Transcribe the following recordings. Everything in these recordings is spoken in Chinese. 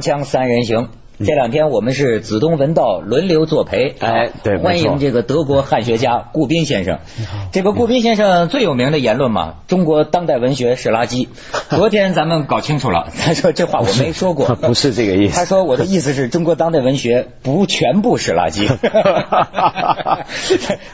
锵锵三人行。这两天我们是子东文道轮流作陪，哎，对，欢迎这个德国汉学家顾斌先生。这个顾斌先生最有名的言论嘛，中国当代文学是垃圾。昨天咱们搞清楚了，他说这话我没说过，不是这个意思。他说我的意思是中国当代文学不全部是垃圾。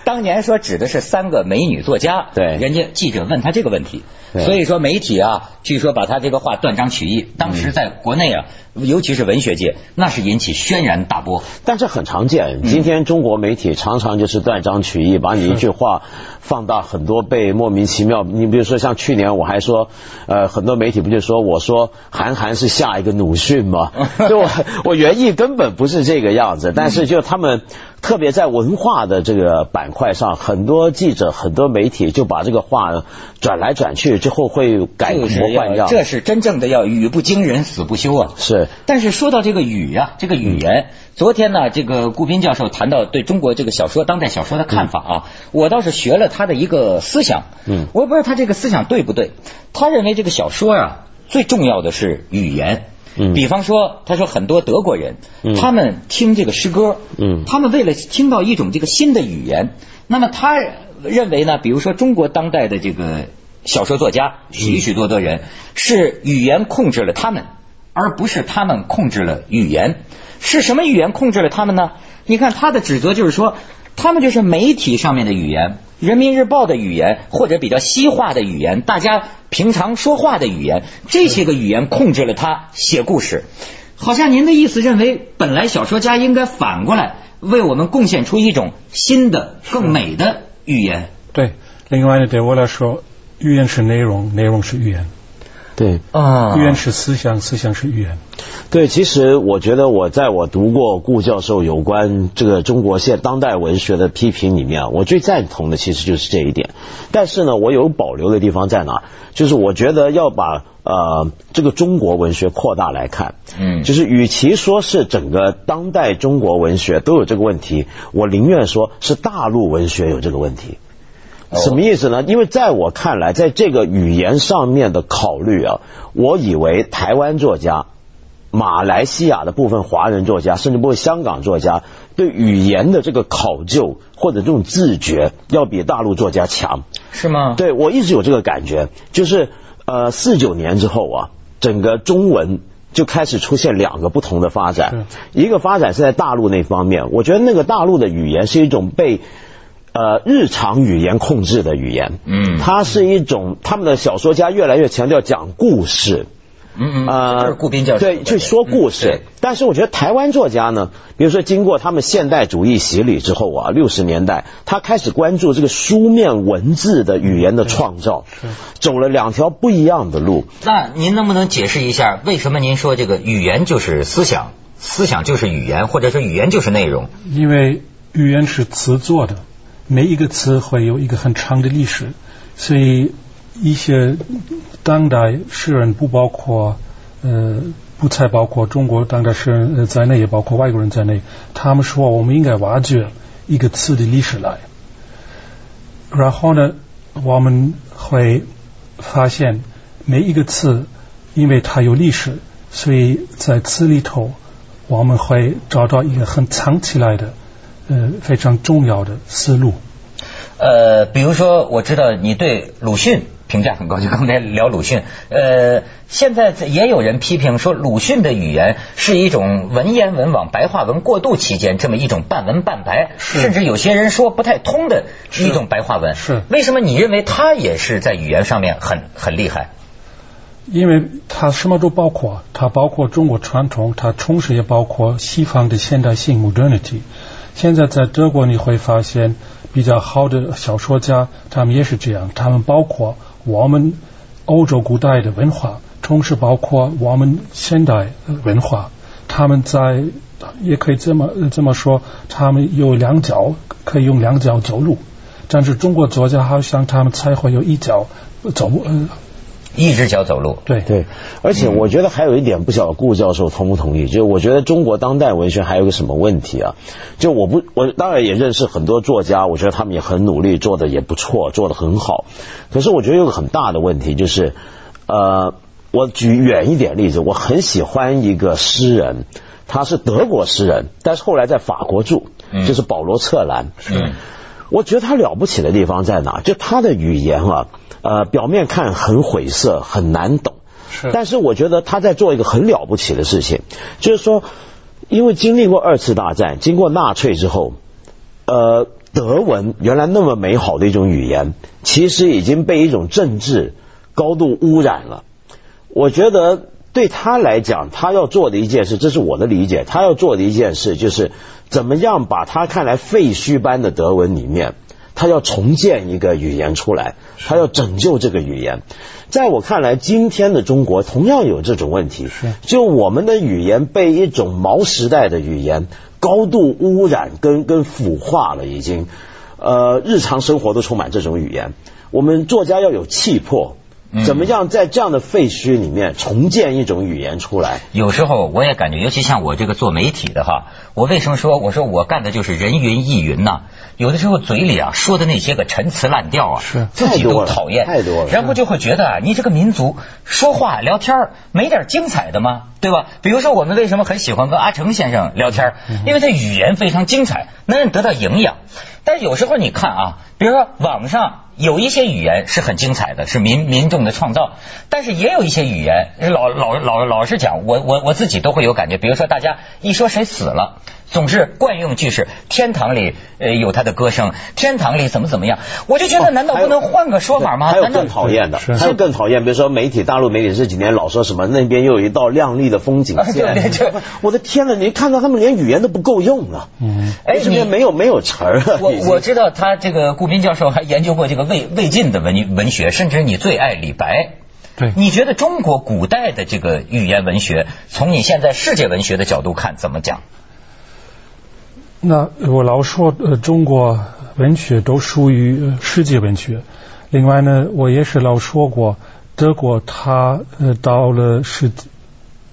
当年说指的是三个美女作家，对，人家记者问他这个问题，所以说媒体啊，据说把他这个话断章取义，当时在国内啊。尤其是文学界，那是引起轩然大波。但这很常见，今天中国媒体常常就是断章取义，把你一句话放大很多倍，莫名其妙。你比如说像去年我还说，呃，很多媒体不就说我说韩寒是下一个鲁迅吗？就我我原意根本不是这个样子，但是就他们。特别在文化的这个板块上，很多记者、很多媒体就把这个话转来转去，之后会改模换样。这是真正的要语不惊人死不休啊！是。但是说到这个语啊，这个语言，昨天呢，这个顾斌教授谈到对中国这个小说、当代小说的看法啊，我倒是学了他的一个思想。嗯。我也不知道他这个思想对不对。他认为这个小说啊，最重要的是语言。嗯，比方说，他说很多德国人，他们听这个诗歌，嗯，他们为了听到一种这个新的语言，那么他认为呢，比如说中国当代的这个小说作家许许多多人是语言控制了他们，而不是他们控制了语言，是什么语言控制了他们呢？你看他的指责就是说，他们就是媒体上面的语言。人民日报的语言，或者比较西化的语言，大家平常说话的语言，这些个语言控制了他写故事。好像您的意思认为，本来小说家应该反过来为我们贡献出一种新的、更美的语言。对，另外呢，对我来说，语言是内容，内容是语言。对啊，语言是思想，思想是语言。对，其实我觉得我在我读过顾教授有关这个中国现当代文学的批评里面，我最赞同的其实就是这一点。但是呢，我有保留的地方在哪？就是我觉得要把呃这个中国文学扩大来看，嗯，就是与其说是整个当代中国文学都有这个问题，我宁愿说是大陆文学有这个问题。什么意思呢？因为在我看来，在这个语言上面的考虑啊，我以为台湾作家、马来西亚的部分华人作家，甚至包括香港作家，对语言的这个考究或者这种自觉，要比大陆作家强。是吗？对我一直有这个感觉，就是呃四九年之后啊，整个中文就开始出现两个不同的发展。一个发展是在大陆那方面，我觉得那个大陆的语言是一种被。呃，日常语言控制的语言，嗯，它是一种他们的小说家越来越强调讲故事，嗯嗯，呃，顾斌教授对，去说故事。但是我觉得台湾作家呢，比如说经过他们现代主义洗礼之后啊，六十年代他开始关注这个书面文字的语言的创造，走了两条不一样的路。那您能不能解释一下，为什么您说这个语言就是思想，思想就是语言，或者说语言就是内容？因为语言是词做的。每一个词会有一个很长的历史，所以一些当代诗人不包括呃不才包括中国当代诗人在内，也包括外国人在内。他们说我们应该挖掘一个词的历史来，然后呢，我们会发现每一个词因为它有历史，所以在词里头我们会找到一个很藏起来的。呃，非常重要的思路。呃，比如说，我知道你对鲁迅评价很高，就刚才聊鲁迅。呃，现在也有人批评说，鲁迅的语言是一种文言文往白话文过渡期间这么一种半文半白，甚至有些人说不太通的一种白话文。是为什么？你认为他也是在语言上面很很厉害？因为他什么都包括，他包括中国传统，他同时也包括西方的现代性 （modernity）。现在在德国你会发现比较好的小说家，他们也是这样。他们包括我们欧洲古代的文化，同时包括我们现代文化。他们在也可以这么这么说，他们有两脚可以用两脚走路，但是中国作家好像他们才会有一脚走。一只脚走路，对对，而且我觉得还有一点，不晓得顾教授同不同意？就我觉得中国当代文学还有个什么问题啊？就我不，我当然也认识很多作家，我觉得他们也很努力，做的也不错，做的很好。可是我觉得有个很大的问题，就是呃，我举远一点例子，我很喜欢一个诗人，他是德国诗人，但是后来在法国住，就是保罗策兰。嗯，我觉得他了不起的地方在哪？就他的语言啊，呃，表面看很晦涩，很难懂。是，但是我觉得他在做一个很了不起的事情，就是说，因为经历过二次大战，经过纳粹之后，呃，德文原来那么美好的一种语言，其实已经被一种政治高度污染了。我觉得对他来讲，他要做的一件事，这是我的理解，他要做的一件事就是怎么样把他看来废墟般的德文里面，他要重建一个语言出来，他要拯救这个语言。在我看来，今天的中国同样有这种问题，就我们的语言被一种毛时代的语言高度污染跟跟腐化了，已经，呃，日常生活都充满这种语言。我们作家要有气魄。怎么样在这样的废墟里面重建一种语言出来？有时候我也感觉，尤其像我这个做媒体的哈，我为什么说我说我干的就是人云亦云呢？有的时候嘴里啊说的那些个陈词滥调啊，是自己都讨厌太多了，然后就会觉得啊，你这个民族说话聊天没点精彩的吗？对吧？比如说我们为什么很喜欢跟阿成先生聊天？因为他语言非常精彩，能让得到营养。但是有时候你看啊，比如说网上。有一些语言是很精彩的，是民民众的创造，但是也有一些语言，老老老老是讲，我我我自己都会有感觉。比如说，大家一说谁死了。总是惯用句式，天堂里呃有他的歌声，天堂里怎么怎么样？我就觉得，难道不能换个说法吗？还有更讨厌的，还有更讨厌，比如说媒体，大陆媒体这几年老说什么那边又有一道亮丽的风景线，我的天呐，你看到他们连语言都不够用啊！嗯，哎，这边没有没有词儿。我我知道他这个顾斌教授还研究过这个魏魏晋的文文学，甚至你最爱李白。对，你觉得中国古代的这个语言文学，从你现在世界文学的角度看，怎么讲？那我老说，呃，中国文学都属于世界文学。另外呢，我也是老说过，德国它呃到了是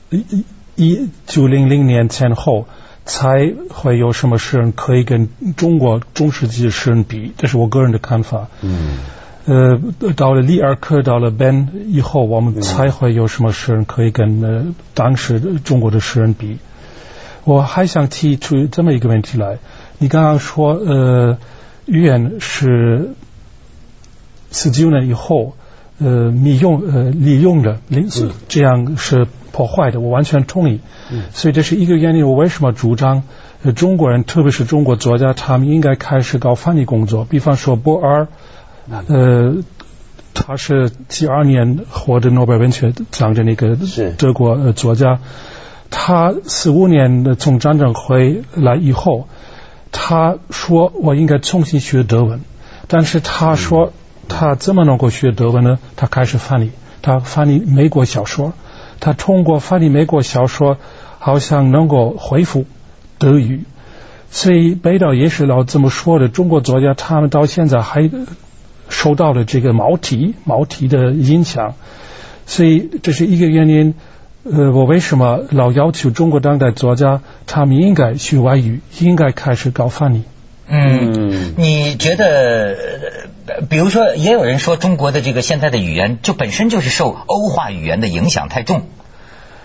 一一九零零年前后，才会有什么诗人可以跟中国中世纪诗人比，这是我个人的看法。嗯。呃，到了里尔克，到了 Ben 以后，我们才会有什么诗人可以跟呃当时中国的诗人比。我还想提出这么一个问题来，你刚刚说呃，语言是四九年以后呃利用呃利用的，这样是破坏的，我完全同意。所以这是一个原因，我为什么主张中国人，特别是中国作家，他们应该开始搞翻译工作。比方说博尔，呃，他是七二年获得诺贝尔文学奖的那个德国作家。他四五年的从战争回来以后，他说我应该重新学德文，但是他说他怎么能够学德文呢？他开始翻译，他翻译美国小说，他通过翻译美国小说，好像能够恢复德语。所以北岛也是老这么说的，中国作家他们到现在还受到了这个毛体毛体的影响，所以这是一个原因。呃，我为什么老要求中国当代作家他们应该学外语，应该开始搞翻译？嗯，你觉得，比如说，也有人说中国的这个现在的语言就本身就是受欧化语言的影响太重，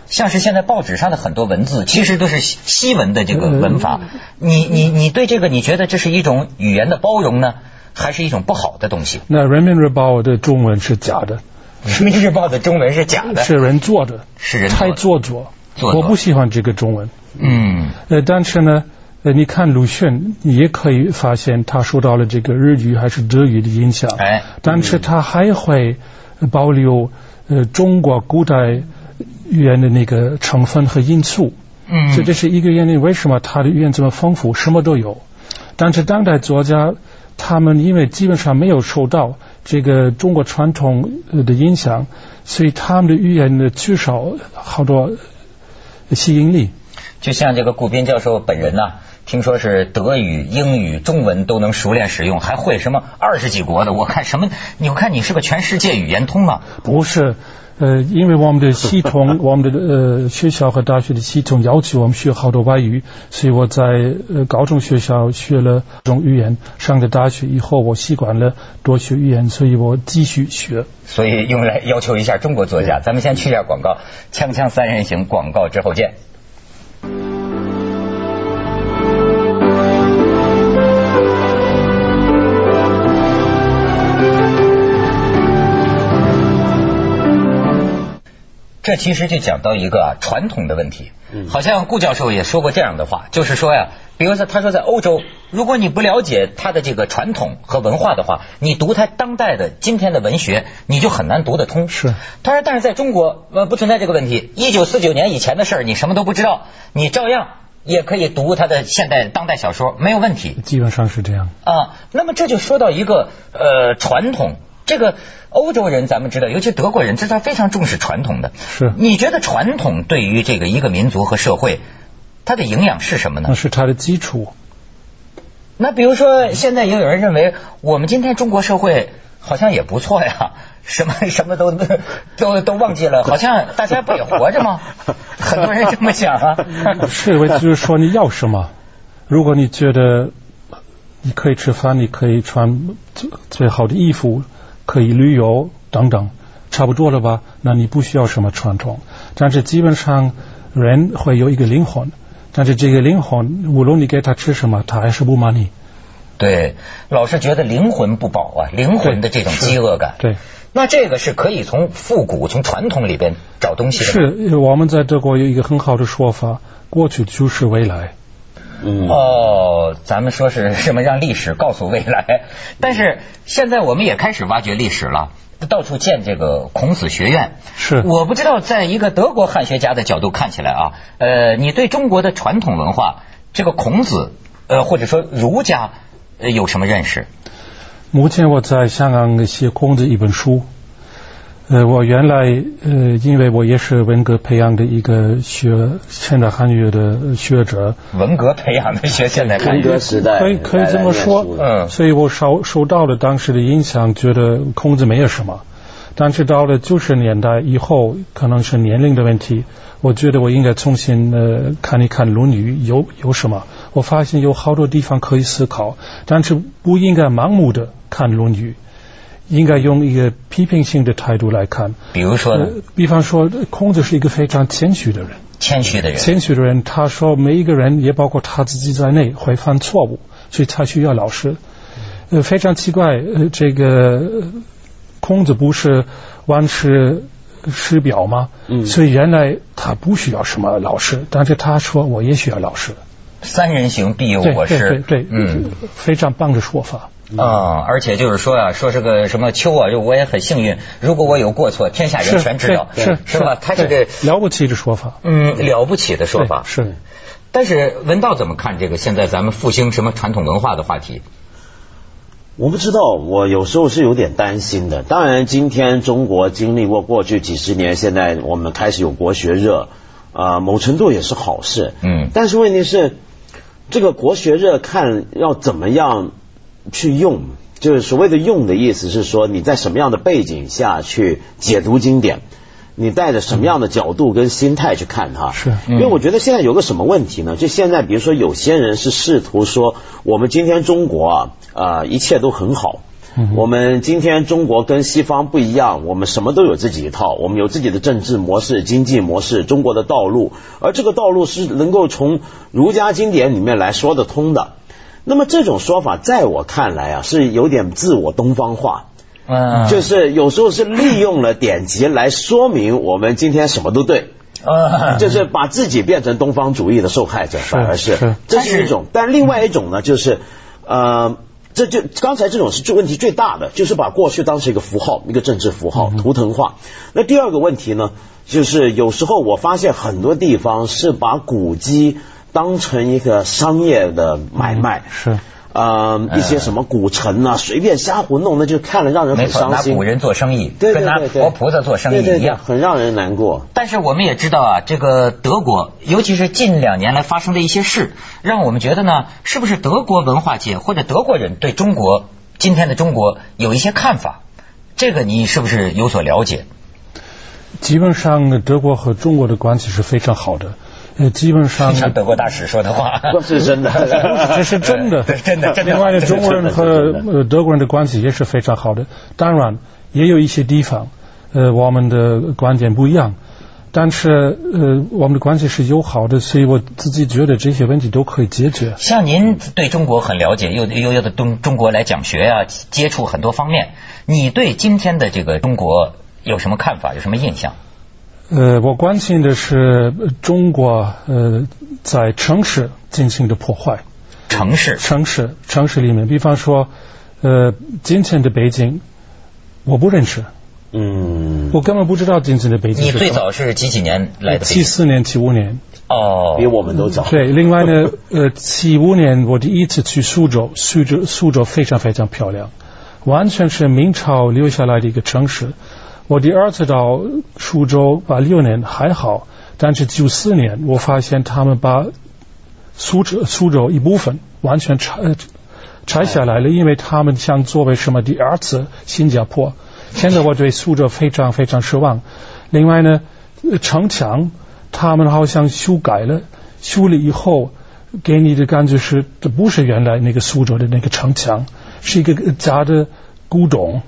像是现在报纸上的很多文字其实都是西文的这个文法。你你你对这个你觉得这是一种语言的包容呢，还是一种不好的东西？那人民日报的中文是假的。人民日报的中文是假的，是人做的，是人太做作。我不喜欢这个中文。嗯，呃，但是呢，呃，你看鲁迅，你也可以发现他受到了这个日语还是德语的影响。哎，但是他还会保留呃中国古代语言的那个成分和因素。嗯，所以这是一个原因，为什么他的语言这么丰富，什么都有。但是当代作家。他们因为基本上没有受到这个中国传统的影响，所以他们的语言呢缺少好多吸引力。就像这个顾斌教授本人呢，听说是德语、英语、中文都能熟练使用，还会什么二十几国的。我看什么？你看你是个全世界语言通吗？不是，呃，因为我们的系统，我们的呃学校和大学的系统要求我们学好多外语，所以我在呃高中学校学了种语言，上了大学以后我习惯了多学语言，所以我继续学。所以用来要求一下中国作家。咱们先去一下广告，锵锵三人行广告之后见。这其实就讲到一个啊传统的问题，好像顾教授也说过这样的话，就是说呀，比如说他说在欧洲，如果你不了解他的这个传统和文化的话，你读他当代的今天的文学，你就很难读得通。是，他说，但是在中国呃不存在这个问题，一九四九年以前的事儿你什么都不知道，你照样也可以读他的现代当代小说，没有问题。基本上是这样。啊，那么这就说到一个呃传统。这个欧洲人咱们知道，尤其德国人，这是非常重视传统的。是，你觉得传统对于这个一个民族和社会，它的营养是什么呢？那是它的基础。那比如说，现在也有人认为，我们今天中国社会好像也不错呀，什么 什么都都都忘记了，好像大家不也活着吗？很多人这么想啊。是，为就是说你要什么？如果你觉得你可以吃饭，你可以穿最最好的衣服。可以旅游等等，差不多了吧？那你不需要什么传统，但是基本上人会有一个灵魂，但是这个灵魂无论你给他吃什么，他还是不满意。对，老是觉得灵魂不饱啊，灵魂的这种饥饿感。对，那这个是可以从复古、从传统里边找东西的。是，我们在德国有一个很好的说法：过去就是未来。嗯哦，咱们说是什么让历史告诉未来？但是现在我们也开始挖掘历史了，到处建这个孔子学院。是，我不知道在一个德国汉学家的角度看起来啊，呃，你对中国的传统文化，这个孔子，呃，或者说儒家，呃有什么认识？目前我在香港写孔子一本书。呃，我原来呃，因为我也是文革培养的一个学现代汉语的学者，文革培养的学现代汉语时代，可以可以这么说，嗯，所以我受受到了当时的影响，觉得孔子没有什么，但是到了九十年代以后，可能是年龄的问题，我觉得我应该重新呃看一看《论语》有有什么，我发现有好多地方可以思考，但是不应该盲目的看《论语》。应该用一个批评性的态度来看。比如说，比方说，孔子是一个非常谦虚的人。谦虚的人。谦虚的人，他说每一个人，也包括他自己在内，会犯错误，所以他需要老师。呃，非常奇怪，呃，这个孔子不是万世师表吗？嗯。所以原来他不需要什么老师，但是他说我也需要老师。三人行必有我师。对对对，嗯，非常棒的说法。啊，而且就是说啊，说是个什么秋啊，就我也很幸运。如果我有过错，天下人全知道，是是吧？他这个了不起的说法，嗯，了不起的说法是。但是文道怎么看这个？现在咱们复兴什么传统文化的话题？我不知道，我有时候是有点担心的。当然，今天中国经历过过去几十年，现在我们开始有国学热啊，某程度也是好事。嗯。但是问题是，这个国学热看要怎么样？去用，就是所谓的用的意思是说，你在什么样的背景下去解读经典，你带着什么样的角度跟心态去看它。是，因为我觉得现在有个什么问题呢？就现在，比如说有些人是试图说，我们今天中国啊，啊，一切都很好。我们今天中国跟西方不一样，我们什么都有自己一套，我们有自己的政治模式、经济模式、中国的道路，而这个道路是能够从儒家经典里面来说得通的。那么这种说法，在我看来啊，是有点自我东方化，嗯，就是有时候是利用了典籍来说明我们今天什么都对，啊，就是把自己变成东方主义的受害者，反而是这是一种。但另外一种呢，就是呃，这就刚才这种是最问题最大的，就是把过去当成一个符号，一个政治符号，图腾化。那第二个问题呢，就是有时候我发现很多地方是把古籍。当成一个商业的买卖是，呃，一些什么古城啊，随便瞎胡弄，那就看了让人很伤心。拿古人做生意，对跟拿活菩萨做生意一样，很让人难过。但是我们也知道啊，这个德国，尤其是近两年来发生的一些事，让我们觉得呢，是不是德国文化界或者德国人对中国今天的中国有一些看法？这个你是不是有所了解？基本上德国和中国的关系是非常好的。呃，基本上 像德国大使说的话，这是真的，这是真的，真的。另外呢，中国人和呃德国人的关系也是非常好的。当然，也有一些地方，呃，我们的观点不一样，但是呃，我们的关系是友好的，所以我自己觉得这些问题都可以解决。像您对中国很了解，又又又到中中国来讲学啊，接触很多方面，你对今天的这个中国有什么看法？有什么印象？呃，我关心的是中国呃在城市进行的破坏。城市，城市，城市里面，比方说，呃，今天的北京，我不认识。嗯。我根本不知道今天的北京。你最早是几几年来的？七四年、七五年。哦。比我们都早。对，另外呢，呃，七五年我第一次去苏州，苏州，苏州非常非常漂亮，完全是明朝留下来的一个城市。我第二次到苏州八六年还好，但是九四年我发现他们把苏州苏州一部分完全拆拆下来了，因为他们想作为什么第二次新加坡。现在我对苏州非常非常失望。另外呢，城墙他们好像修改了，修了以后给你的感觉是这不是原来那个苏州的那个城墙，是一个假的古董。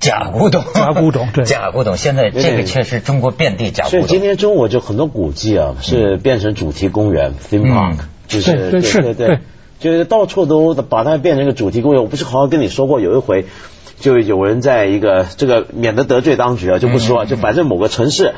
假古董，假古董，对，假古董。现在这个确实中国遍地假古董。所以今天中国就很多古迹啊，是变成主题公园，theme park，就是对对对，就是到处都把它变成一个主题公园。我不是好好跟你说过，有一回就有人在一个这个免得得罪当局啊，就不说，就反正某个城市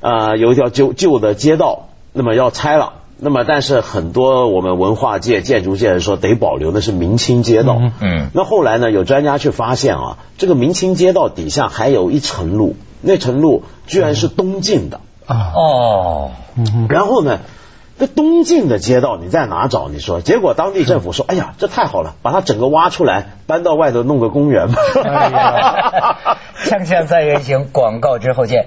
啊有一条旧旧的街道，那么要拆了。那么，但是很多我们文化界、建筑界人说得保留的是明清街道。嗯，嗯那后来呢，有专家去发现啊，这个明清街道底下还有一层路，那层路居然是东晋的啊。哦，然后呢，这东晋的街道你在哪找？你说，结果当地政府说，哎呀，这太好了，把它整个挖出来，搬到外头弄个公园吧。锵锵三人行，广告之后见。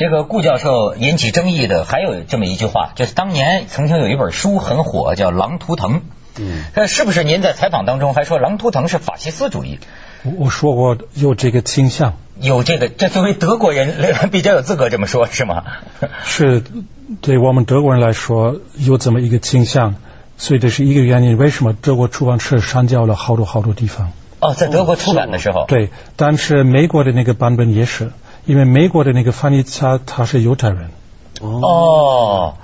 这个顾教授引起争议的还有这么一句话，就是当年曾经有一本书很火，叫《狼图腾》。嗯，那是不是您在采访当中还说《狼图腾》是法西斯主义？我说过有这个倾向，有这个，这作为德国人比较有资格这么说，是吗？是，对我们德国人来说有这么一个倾向，所以这是一个原因。为什么德国出版社删掉了好多好多地方？哦，在德国出版的时候，对，但是美国的那个版本也是。因为美国的那个翻译家他是犹太人哦，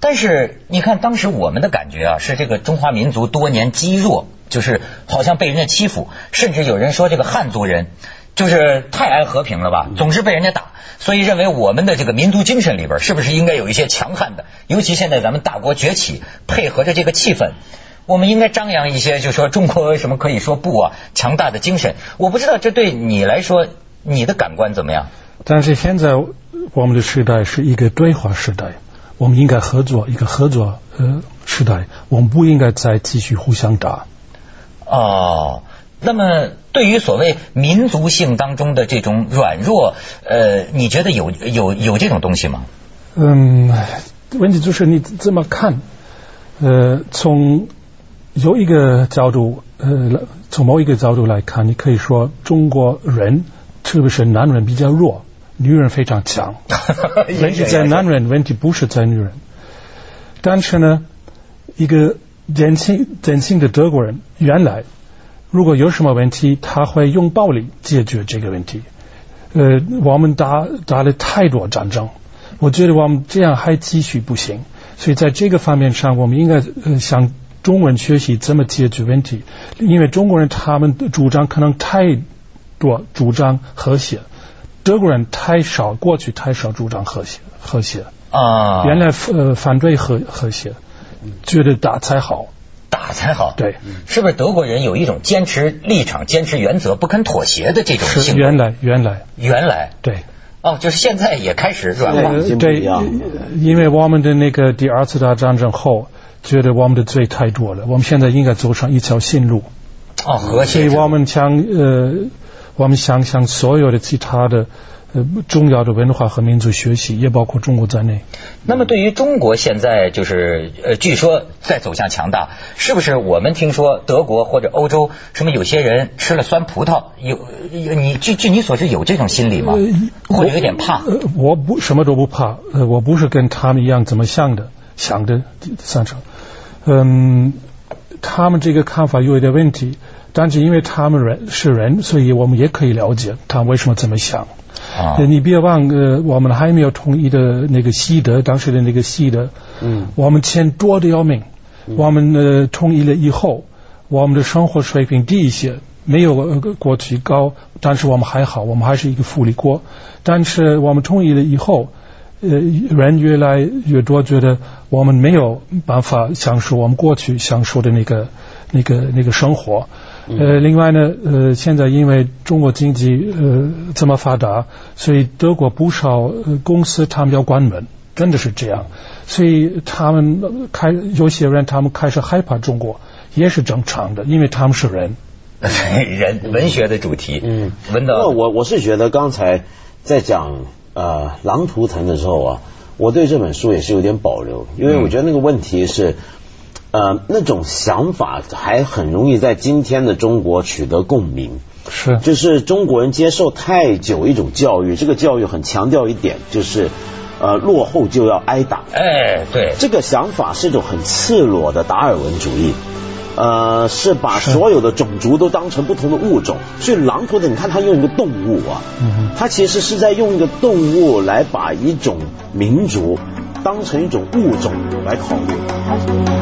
但是你看当时我们的感觉啊，是这个中华民族多年积弱，就是好像被人家欺负，甚至有人说这个汉族人就是太爱和平了吧，总是被人家打，所以认为我们的这个民族精神里边是不是应该有一些强悍的？尤其现在咱们大国崛起，配合着这个气氛，我们应该张扬一些，就说中国什么可以说不啊，强大的精神。我不知道这对你来说。你的感官怎么样？但是现在我们的时代是一个对话时代，我们应该合作，一个合作呃时代，我们不应该再继续互相打。哦，那么对于所谓民族性当中的这种软弱，呃，你觉得有有有这种东西吗？嗯，问题就是你怎么看？呃，从有一个角度，呃，从某一个角度来看，你可以说中国人。是不是男人比较弱，女人非常强？问题在男人，问题不是在女人。但是呢，一个典型典型的德国人，原来如果有什么问题，他会用暴力解决这个问题。呃，我们打打了太多战争，我觉得我们这样还继续不行。所以在这个方面上，我们应该向中文学习怎么解决问题，因为中国人他们的主张可能太。多主张和谐，德国人太少，过去太少主张和谐，和谐。啊，原来呃反对和和谐，觉得打才好，打才好，对，是不是德国人有一种坚持立场、坚持原则、不肯妥协的这种性格？原来，原来，原来，对，哦，就是现在也开始软化，对，因为我们的那个第二次大战争后，觉得我们的罪太多了，我们现在应该走上一条新路，哦，和谐，所以我们将呃。我们想想，所有的其他的呃重要的文化和民族学习，也包括中国在内。那么对于中国现在就是呃，据说在走向强大，是不是我们听说德国或者欧洲什么有些人吃了酸葡萄，有你据据你所知有这种心理吗？或者有点怕？我不什么都不怕，呃，我不是跟他们一样怎么想的，想的三成，嗯，他们这个看法有一点问题。但是因为他们人是人，所以我们也可以了解他为什么这么想。啊，你别忘了，我们还没有统一的那个西德，当时的那个西德，嗯，我们钱多的要命。我们呃统一了以后，我们的生活水平低一些，没有过去高，但是我们还好，我们还是一个福利国。但是我们统一了以后，呃，人越来越多觉得我们没有办法享受我们过去享受的那个那个那个生活。呃，另外呢，呃，现在因为中国经济呃这么发达，所以德国不少呃公司他们要关门，真的是这样，所以他们开有些人他们开始害怕中国，也是正常的，因为他们是人，人文学的主题，嗯，文的。那我我是觉得刚才在讲呃狼图腾的时候啊，我对这本书也是有点保留，因为我觉得那个问题是。呃，那种想法还很容易在今天的中国取得共鸣。是，就是中国人接受太久一种教育，这个教育很强调一点，就是呃，落后就要挨打。哎，对，这个想法是一种很赤裸的达尔文主义，呃，是把所有的种族都当成不同的物种。所以狼图的，你看他用一个动物啊，他其实是在用一个动物来把一种民族当成一种物种来考虑。